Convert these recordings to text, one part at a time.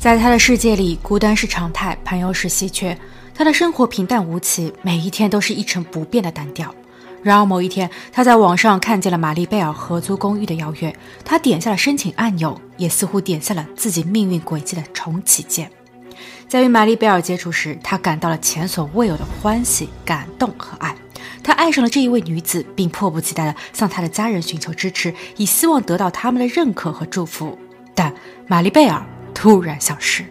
在他的世界里，孤单是常态，朋友是稀缺。他的生活平淡无奇，每一天都是一成不变的单调。然而某一天，他在网上看见了玛丽贝尔合租公寓的邀约，他点下了申请按钮，也似乎点下了自己命运轨迹的重启键。在与玛丽贝尔接触时，他感到了前所未有的欢喜、感动和爱。他爱上了这一位女子，并迫不及待地向她的家人寻求支持，以希望得到他们的认可和祝福。但玛丽贝尔。突然消失。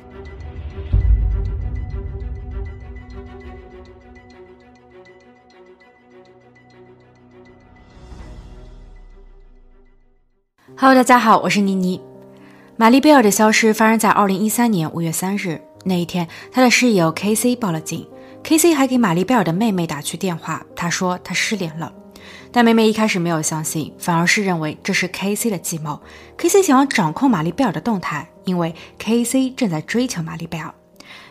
Hello，大家好，我是妮妮。玛丽贝尔的消失发生在二零一三年五月三日。那一天，她的室友 K.C 报了警。K.C 还给玛丽贝尔的妹妹打去电话，她说她失联了。但妹妹一开始没有相信，反而是认为这是 K.C 的计谋。K.C 想要掌控玛丽贝尔的动态。因为 K.C 正在追求玛丽贝尔，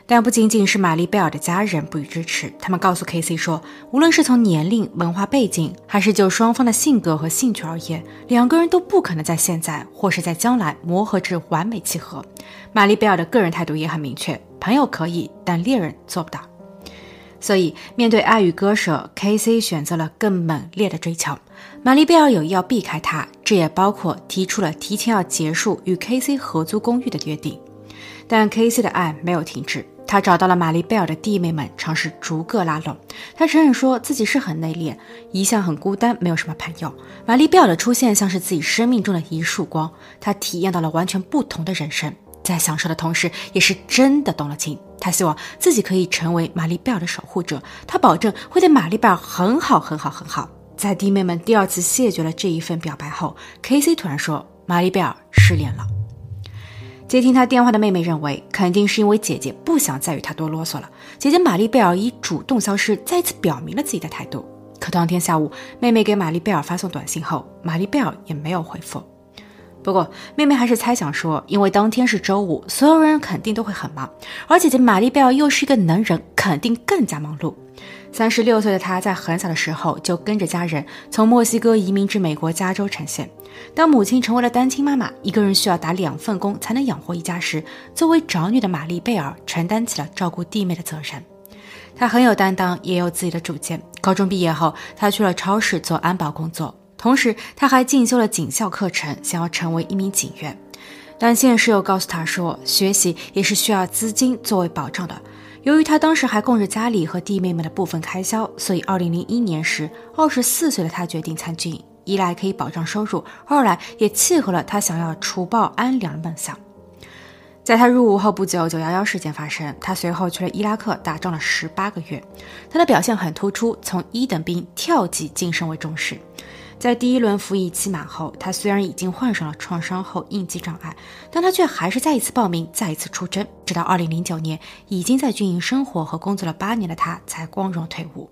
但不仅仅是玛丽贝尔的家人不予支持。他们告诉 K.C 说，无论是从年龄、文化背景，还是就双方的性格和兴趣而言，两个人都不可能在现在或是在将来磨合至完美契合。玛丽贝尔的个人态度也很明确：朋友可以，但恋人做不到。所以，面对爱与割舍，K.C 选择了更猛烈的追求。玛丽贝尔有意要避开他，这也包括提出了提前要结束与 K.C 合租公寓的约定。但 K.C 的爱没有停止，他找到了玛丽贝尔的弟妹们，尝试逐个拉拢。他承认说自己是很内敛，一向很孤单，没有什么朋友。玛丽贝尔的出现像是自己生命中的一束光，他体验到了完全不同的人生，在享受的同时，也是真的动了情。他希望自己可以成为玛丽贝尔的守护者，他保证会对玛丽贝尔很好，很好，很好。在弟妹们第二次谢绝了这一份表白后，K.C 突然说：“玛丽贝尔失联了。”接听他电话的妹妹认为，肯定是因为姐姐不想再与他多啰嗦了。姐姐玛丽贝尔已主动消失，再一次表明了自己的态度。可当天下午，妹妹给玛丽贝尔发送短信后，玛丽贝尔也没有回复。不过，妹妹还是猜想说，因为当天是周五，所有人肯定都会很忙，而姐姐玛丽贝尔又是一个能人，肯定更加忙碌。三十六岁的她在很小的时候就跟着家人从墨西哥移民至美国加州呈现。当母亲成为了单亲妈妈，一个人需要打两份工才能养活一家时，作为长女的玛丽贝尔承担起了照顾弟妹的责任。她很有担当，也有自己的主见。高中毕业后，她去了超市做安保工作，同时他还进修了警校课程，想要成为一名警员。但现实又告诉他说，学习也是需要资金作为保障的。由于他当时还供着家里和弟妹们的部分开销，所以2001年时，二十四岁的他决定参军，一来可以保障收入，二来也契合了他想要除暴安良的梦想。在他入伍后不久，911事件发生，他随后去了伊拉克打仗了十八个月，他的表现很突出，从一等兵跳级晋升为中士。在第一轮服役期满后，他虽然已经患上了创伤后应激障碍，但他却还是再一次报名，再一次出征，直到二零零九年，已经在军营生活和工作了八年的他才光荣退伍。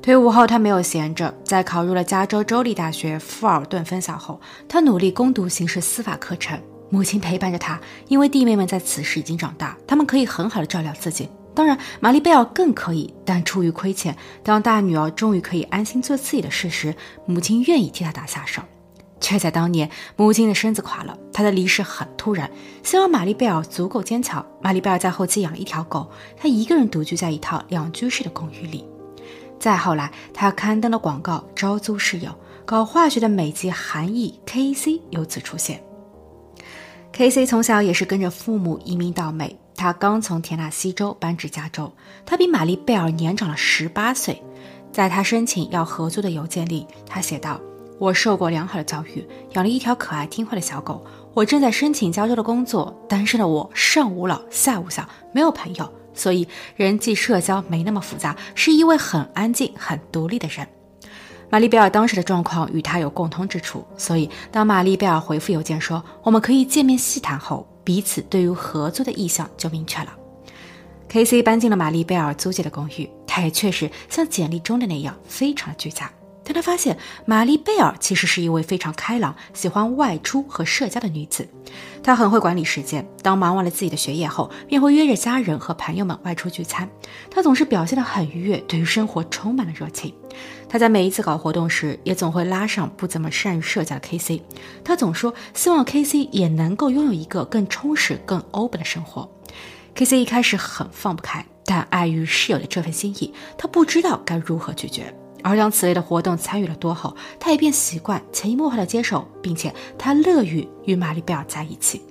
退伍后，他没有闲着，在考入了加州州立大学富尔顿分校后，他努力攻读刑事司法课程。母亲陪伴着他，因为弟妹们在此时已经长大，他们可以很好的照料自己。当然，玛丽贝尔更可以，但出于亏欠，当大女儿终于可以安心做自己的事时，母亲愿意替她打下手，却在当年，母亲的身子垮了，她的离世很突然。希望玛丽贝尔足够坚强。玛丽贝尔在后期养了一条狗，她一个人独居在一套两居室的公寓里。再后来，她刊登了广告招租室友，搞化学的美籍韩裔 K.C 由此出现。K.C 从小也是跟着父母移民到美。他刚从田纳西州搬至加州，他比玛丽贝尔年长了十八岁。在他申请要合租的邮件里，他写道：“我受过良好的教育，养了一条可爱听话的小狗。我正在申请加州的工作，单身的我上无老下无小，没有朋友，所以人际社交没那么复杂，是一位很安静、很独立的人。”玛丽贝尔当时的状况与他有共通之处，所以当玛丽贝尔回复邮件说我们可以见面细谈后。彼此对于合作的意向就明确了。，K.C. 搬进了玛丽贝尔租借的公寓，他也确实像简历中的那样，非常的居家。但他发现玛丽贝尔其实是一位非常开朗、喜欢外出和社交的女子。他很会管理时间，当忙完了自己的学业后，便会约着家人和朋友们外出聚餐。他总是表现得很愉悦，对于生活充满了热情。他在每一次搞活动时，也总会拉上不怎么善于社交的 K.C。他总说希望 K.C 也能够拥有一个更充实、更 open 的生活。K.C 一开始很放不开，但碍于室友的这份心意，他不知道该如何拒绝。而当此类的活动参与了多后，他也便习惯潜移默化的接受，并且他乐于与玛丽贝尔在一起。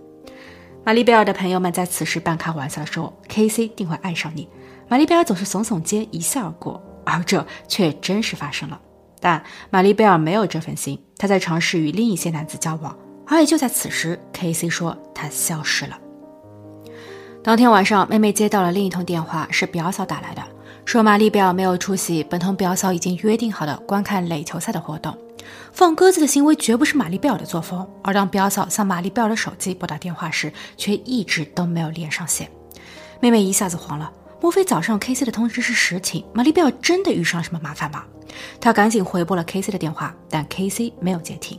玛丽贝尔的朋友们在此时半开玩笑的说：“K.C. 定会爱上你。”玛丽贝尔总是耸耸肩，一笑而过。而这却真实发生了。但玛丽贝尔没有这份心，她在尝试与另一些男子交往。而也就在此时，K.C. 说他消失了。当天晚上，妹妹接到了另一通电话，是表嫂打来的。说玛丽贝尔没有出席本同表嫂已经约定好的观看垒球赛的活动，放鸽子的行为绝不是玛丽贝尔的作风。而当表嫂向玛丽贝尔的手机拨打电话时，却一直都没有连上线。妹妹一下子慌了，莫非早上 K C 的通知是实情？玛丽贝尔真的遇上了什么麻烦吗？她赶紧回拨了 K C 的电话，但 K C 没有接听。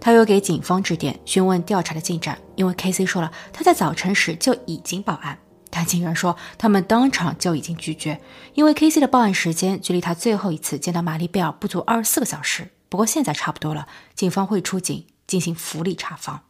她又给警方致电询问调查的进展，因为 K C 说了他在早晨时就已经报案。但警员说，他们当场就已经拒绝，因为 K.C. 的报案时间距离他最后一次见到玛丽贝尔不足二十四个小时。不过现在差不多了，警方会出警进行福利查房。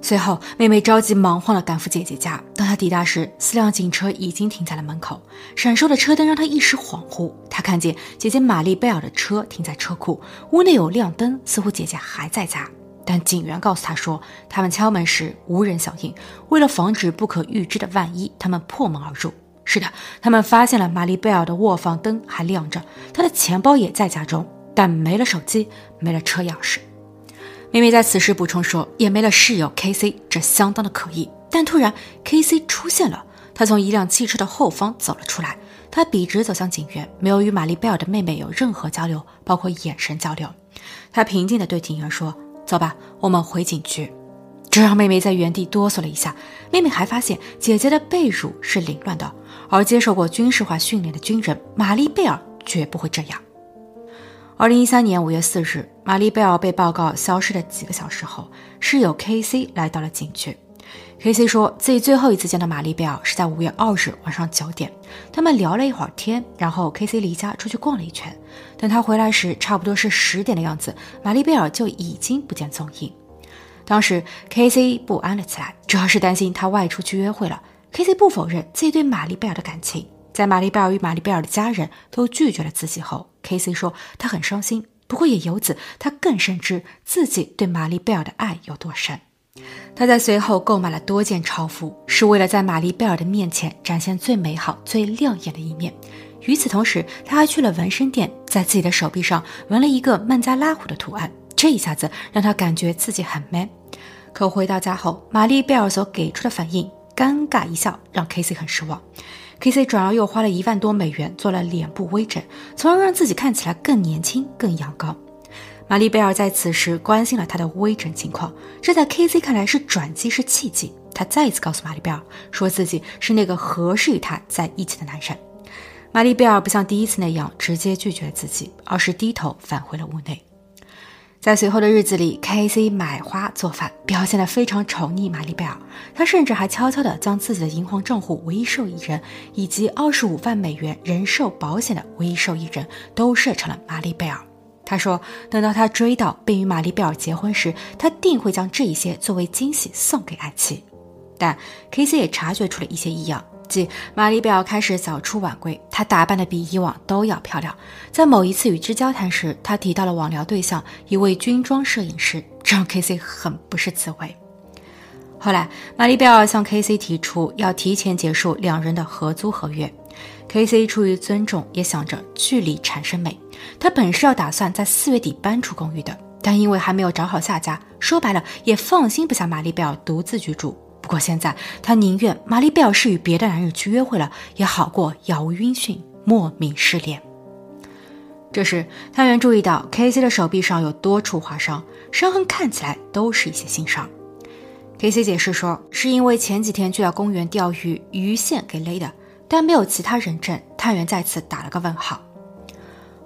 随后，妹妹着急忙慌地赶赴姐姐家。当她抵达时，四辆警车已经停在了门口，闪烁的车灯让她一时恍惚。她看见姐姐玛丽贝尔的车停在车库，屋内有亮灯，似乎姐姐还在家。但警员告诉他说，他们敲门时无人响应。为了防止不可预知的万一，他们破门而入。是的，他们发现了玛丽贝尔的卧房灯还亮着，她的钱包也在家中，但没了手机，没了车钥匙。妹妹在此时补充说，也没了室友 K.C，这相当的可疑。但突然，K.C 出现了，他从一辆汽车的后方走了出来，他笔直走向警员，没有与玛丽贝尔的妹妹有任何交流，包括眼神交流。他平静地对警员说。走吧，我们回警局。这让妹妹在原地哆嗦了一下。妹妹还发现姐姐的被褥是凌乱的，而接受过军事化训练的军人玛丽贝尔绝不会这样。二零一三年五月四日，玛丽贝尔被报告消失的几个小时后，室友 K.C 来到了警局。K.C 说自己最后一次见到玛丽贝尔是在五月二日晚上九点，他们聊了一会儿天，然后 K.C 离家出去逛了一圈。等他回来时，差不多是十点的样子，玛丽贝尔就已经不见踪影。当时 K.C 不安了起来，主要是担心他外出去约会了。K.C 不否认自己对玛丽贝尔的感情，在玛丽贝尔与玛丽贝尔的家人都拒绝了自己后，K.C 说他很伤心，不过也由此他更深知自己对玛丽贝尔的爱有多深。他在随后购买了多件超服，是为了在玛丽贝尔的面前展现最美好、最亮眼的一面。与此同时，他还去了纹身店，在自己的手臂上纹了一个孟加拉虎的图案。这一下子让他感觉自己很 man。可回到家后，玛丽贝尔所给出的反应，尴尬一笑，让 K C 很失望。K C 转而又花了一万多美元做了脸部微整，从而让自己看起来更年轻、更阳刚。玛丽贝尔在此时关心了他的微整情况，这在 K C 看来是转机，是契机。他再一次告诉玛丽贝尔，说自己是那个合适与他在一起的男人。玛丽贝尔不像第一次那样直接拒绝了自己，而是低头返回了屋内。在随后的日子里，K C 买花做饭，表现得非常宠溺玛丽贝尔。他甚至还悄悄地将自己的银行账户唯一受益人以及二十五万美元人寿保险的唯一受益人都设成了玛丽贝尔。他说：“等到他追到并与玛丽贝尔结婚时，他定会将这一些作为惊喜送给爱妻。”但 K.C 也察觉出了一些异样，即玛丽贝尔开始早出晚归，她打扮的比以往都要漂亮。在某一次与之交谈时，她提到了网聊对象一位军装摄影师，这让 K.C 很不是滋味。后来，玛丽贝尔向 K.C 提出要提前结束两人的合租合约。K.C 出于尊重，也想着距离产生美。他本是要打算在四月底搬出公寓的，但因为还没有找好下家，说白了也放心不下玛丽贝尔独自居住。不过现在他宁愿玛丽贝尔是与别的男人去约会了，也好过杳无音讯、莫名失联。这时，探员注意到 K.C 的手臂上有多处划伤，伤痕看起来都是一些新伤。K.C. 解释说，是因为前几天去到公园钓鱼，鱼线给勒的，但没有其他人证。探员再次打了个问号。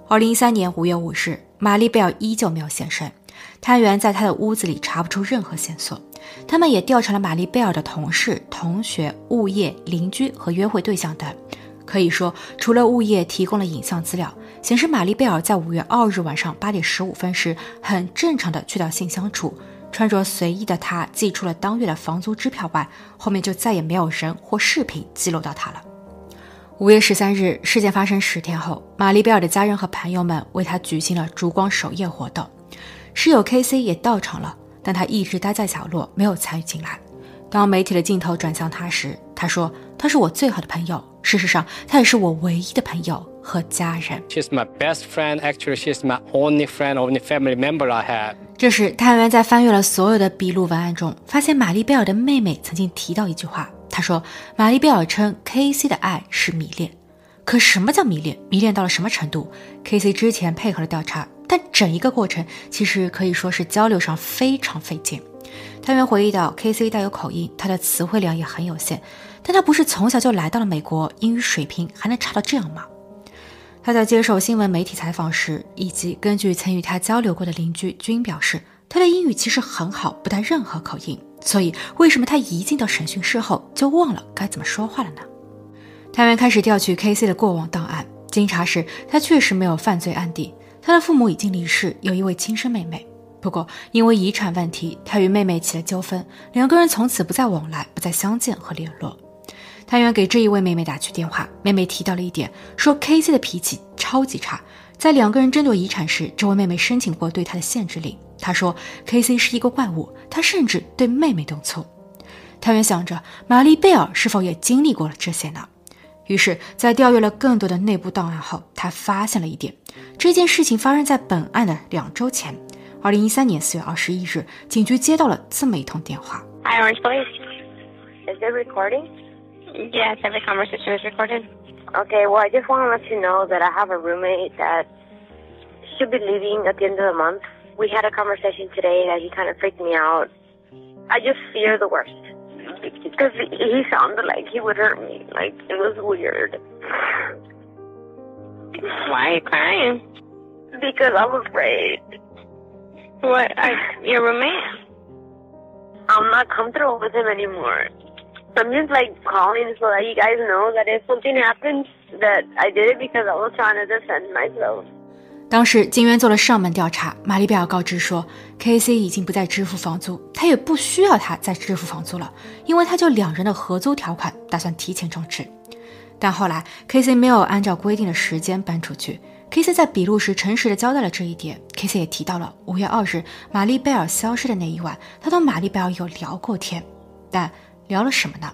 二零一三年五月五日，玛丽贝尔依旧没有现身，探员在他的屋子里查不出任何线索。他们也调查了玛丽贝尔的同事、同学、物业、邻居和约会对象等。可以说，除了物业提供了影像资料，显示玛丽贝尔在五月二日晚上八点十五分时，很正常的去到信箱处。穿着随意的他寄出了当月的房租支票外，后面就再也没有人或视频记录到他了。五月十三日，事件发生十天后，玛丽贝尔的家人和朋友们为她举行了烛光守夜活动，室友 K.C 也到场了，但他一直待在角落，没有参与进来。当媒体的镜头转向他时，他说：“他是我最好的朋友，事实上，他也是我唯一的朋友和家人。” She's my best friend. Actually, she's my only friend, only family member I have. 这时，探员在翻阅了所有的笔录文案中，发现玛丽贝尔的妹妹曾经提到一句话。说：“玛丽贝尔称 K.C. 的爱是迷恋，可什么叫迷恋？迷恋到了什么程度？K.C. 之前配合了调查，但整一个过程其实可以说是交流上非常费劲。”探员回忆到，K.C. 带有口音，他的词汇量也很有限，但他不是从小就来到了美国，英语水平还能差到这样吗？他在接受新闻媒体采访时，以及根据曾与他交流过的邻居均表示，他的英语其实很好，不带任何口音。所以，为什么他一进到审讯室后就忘了该怎么说话了呢？探员开始调取 K.C. 的过往档案，经查实，他确实没有犯罪案底，他的父母已经离世，有一位亲生妹妹。不过，因为遗产问题，他与妹妹起了纠纷，两个人从此不再往来，不再相见和联络。探员给这一位妹妹打去电话，妹妹提到了一点，说 K.C. 的脾气超级差。在两个人争夺遗产时，这位妹妹申请过对他的限制令。她说 K.C. 是一个怪物，他甚至对妹妹动粗。探员想着玛丽贝尔是否也经历过了这些呢？于是，在调阅了更多的内部档案后，他发现了一点：这件事情发生在本案的两周前，二零一三年四月二十一日，警局接到了这么一通电话。Hi, Orange Police. Is it recording? Yes, every conversation is recorded. Okay, well, I just want to let you know that I have a roommate that should be leaving at the end of the month. We had a conversation today that he kind of freaked me out. I just fear the worst. Because he sounded like he would hurt me. Like, it was weird. Why are you crying? Because I'm afraid. What? I, your roommate? I'm not comfortable with him anymore. I'm just like calling so that you guys know that if something happens, that I did it because I was trying to defend myself. 当时警员做了上门调查，玛丽贝尔告知说，K.C. 已经不再支付房租，他也不需要他再支付房租了，因为他就两人的合租条款打算提前终止。但后来 K.C. 没有按照规定的时间搬出去，K.C. 在笔录时诚实的交代了这一点。K.C. 也提到了五月二日玛丽贝尔消失的那一晚，他同玛丽贝尔有聊过天，但。聊了什么呢？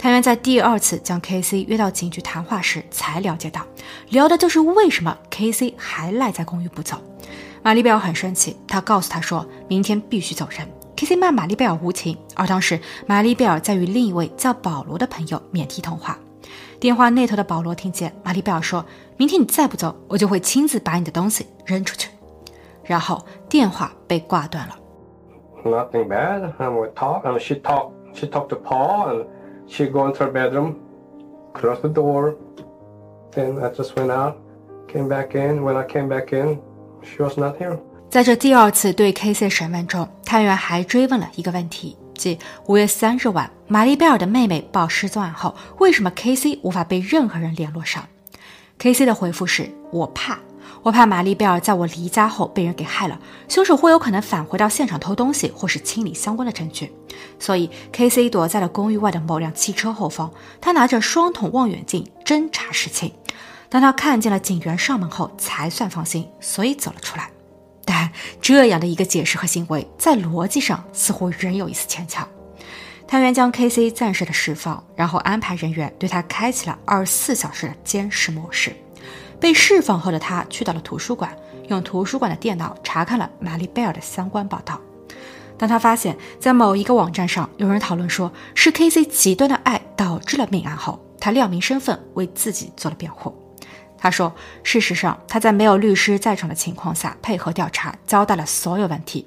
探员在第二次将 K.C. 约到警局谈话时，才了解到，聊的就是为什么 K.C. 还赖在公寓不走。玛丽贝尔很生气，他告诉他说明天必须走人。K.C. 骂玛丽贝尔无情，而当时玛丽贝尔在与另一位叫保罗的朋友免提通话。电话那头的保罗听见玛丽贝尔说：“明天你再不走，我就会亲自把你的东西扔出去。”然后电话被挂断了。Nothing bad. I would talk. And she talk, She talked to Paul, and she go into her bedroom, closed the door. Then I just went out, came back in. When I came back in, she was not here. 在这第二次对 K.C. 的审问中，探员还追问了一个问题，即五月三日晚玛丽贝尔的妹妹报失踪案后，为什么 K.C. 无法被任何人联络上？K.C. 的回复是：“我怕。”我怕玛丽贝尔在我离家后被人给害了，凶手会有可能返回到现场偷东西，或是清理相关的证据。所以，K.C. 躲在了公寓外的某辆汽车后方，他拿着双筒望远镜侦查事情。当他看见了警员上门后，才算放心，所以走了出来。但这样的一个解释和行为，在逻辑上似乎仍有一丝牵强。探员将 K.C. 暂时的释放，然后安排人员对他开启了二十四小时的监视模式。被释放后的他去到了图书馆，用图书馆的电脑查看了玛丽贝尔的相关报道。当他发现，在某一个网站上有人讨论说是 K.C. 极端的爱导致了命案后，他亮明身份，为自己做了辩护。他说：“事实上，他在没有律师在场的情况下配合调查，交代了所有问题。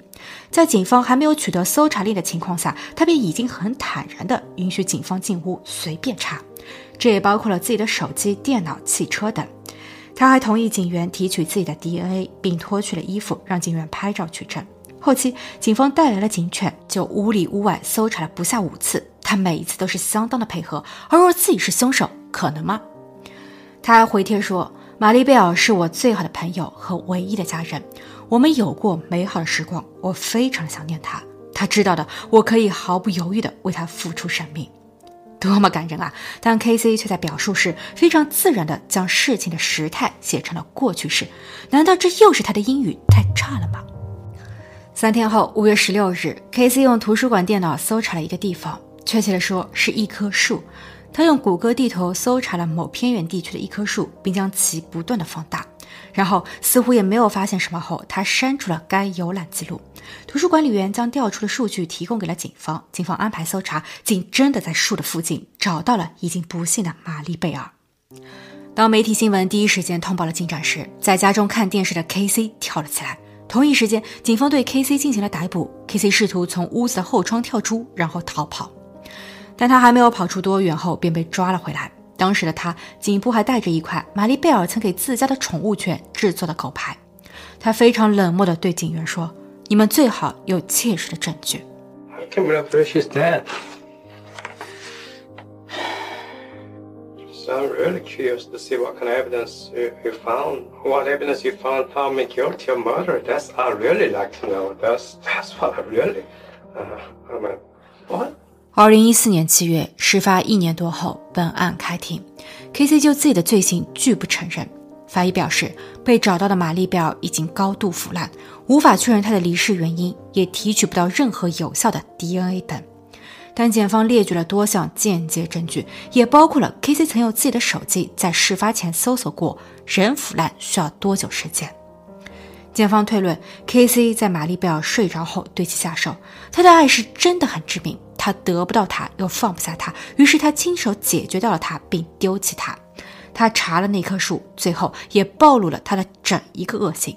在警方还没有取得搜查令的情况下，他便已经很坦然地允许警方进屋随便查，这也包括了自己的手机、电脑、汽车等。他还同意警员提取自己的 DNA，并脱去了衣服，让警员拍照取证。后期，警方带来了警犬，就屋里屋外搜查了不下五次，他每一次都是相当的配合。而若自己是凶手，可能吗？”他还回帖说：“玛丽贝尔是我最好的朋友和唯一的家人，我们有过美好的时光，我非常想念他。他知道的，我可以毫不犹豫地为他付出生命，多么感人啊！”但 K.C. 却在表述时非常自然地将事情的时态写成了过去式。难道这又是他的英语太差了吗？三天后，五月十六日，K.C. 用图书馆电脑搜查了一个地方，确切地说是一棵树。他用谷歌地图搜查了某偏远地区的一棵树，并将其不断的放大，然后似乎也没有发现什么后，他删除了该游览记录。图书管理员将调出的数据提供给了警方，警方安排搜查，竟真的在树的附近找到了已经不幸的玛丽贝尔。当媒体新闻第一时间通报了进展时，在家中看电视的 K.C. 跳了起来。同一时间，警方对 K.C. 进行了逮捕。K.C. 试图从屋子的后窗跳出，然后逃跑。但他还没有跑出多远后，便被抓了回来。当时的他颈部还带着一块玛丽贝尔曾给自家的宠物犬制作的狗牌。他非常冷漠地对警员说：「你们最好有切实的证据。」二零一四年七月，事发一年多后，本案开庭，K.C. 就自己的罪行拒不承认。法医表示，被找到的玛丽贝尔已经高度腐烂，无法确认她的离世原因，也提取不到任何有效的 DNA 等。但检方列举了多项间接证据，也包括了 K.C. 曾用自己的手机在事发前搜索过人腐烂需要多久时间。检方推论，K.C. 在玛丽贝尔睡着后对其下手，他的爱是真的很致命。他得不到她，又放不下她，于是他亲手解决掉了她，并丢弃她。他查了那棵树，最后也暴露了他的整一个恶行。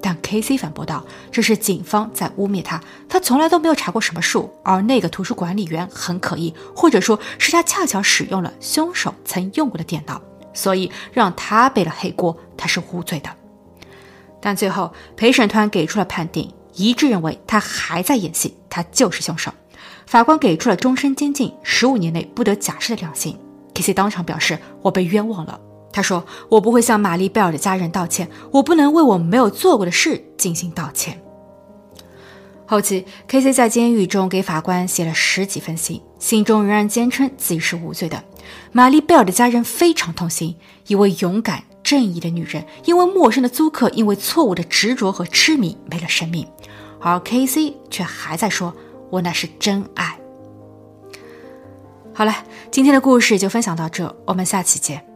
但 K.C. 反驳道：“这是警方在污蔑他，他从来都没有查过什么树，而那个图书管理员很可疑，或者说是他恰巧使用了凶手曾用过的电脑，所以让他背了黑锅，他是无罪的。”但最后陪审团给出了判定，一致认为他还在演戏，他就是凶手。法官给出了终身监禁、十五年内不得假释的量刑。K.C. 当场表示：“我被冤枉了。”他说：“我不会向玛丽贝尔的家人道歉，我不能为我没有做过的事进行道歉。”后期，K.C. 在监狱中给法官写了十几封信，信中仍然坚称自己是无罪的。玛丽贝尔的家人非常痛心，一位勇敢正义的女人因为陌生的租客因为错误的执着和痴迷没了生命，而 K.C. 却还在说。我那是真爱。好了，今天的故事就分享到这，我们下期见。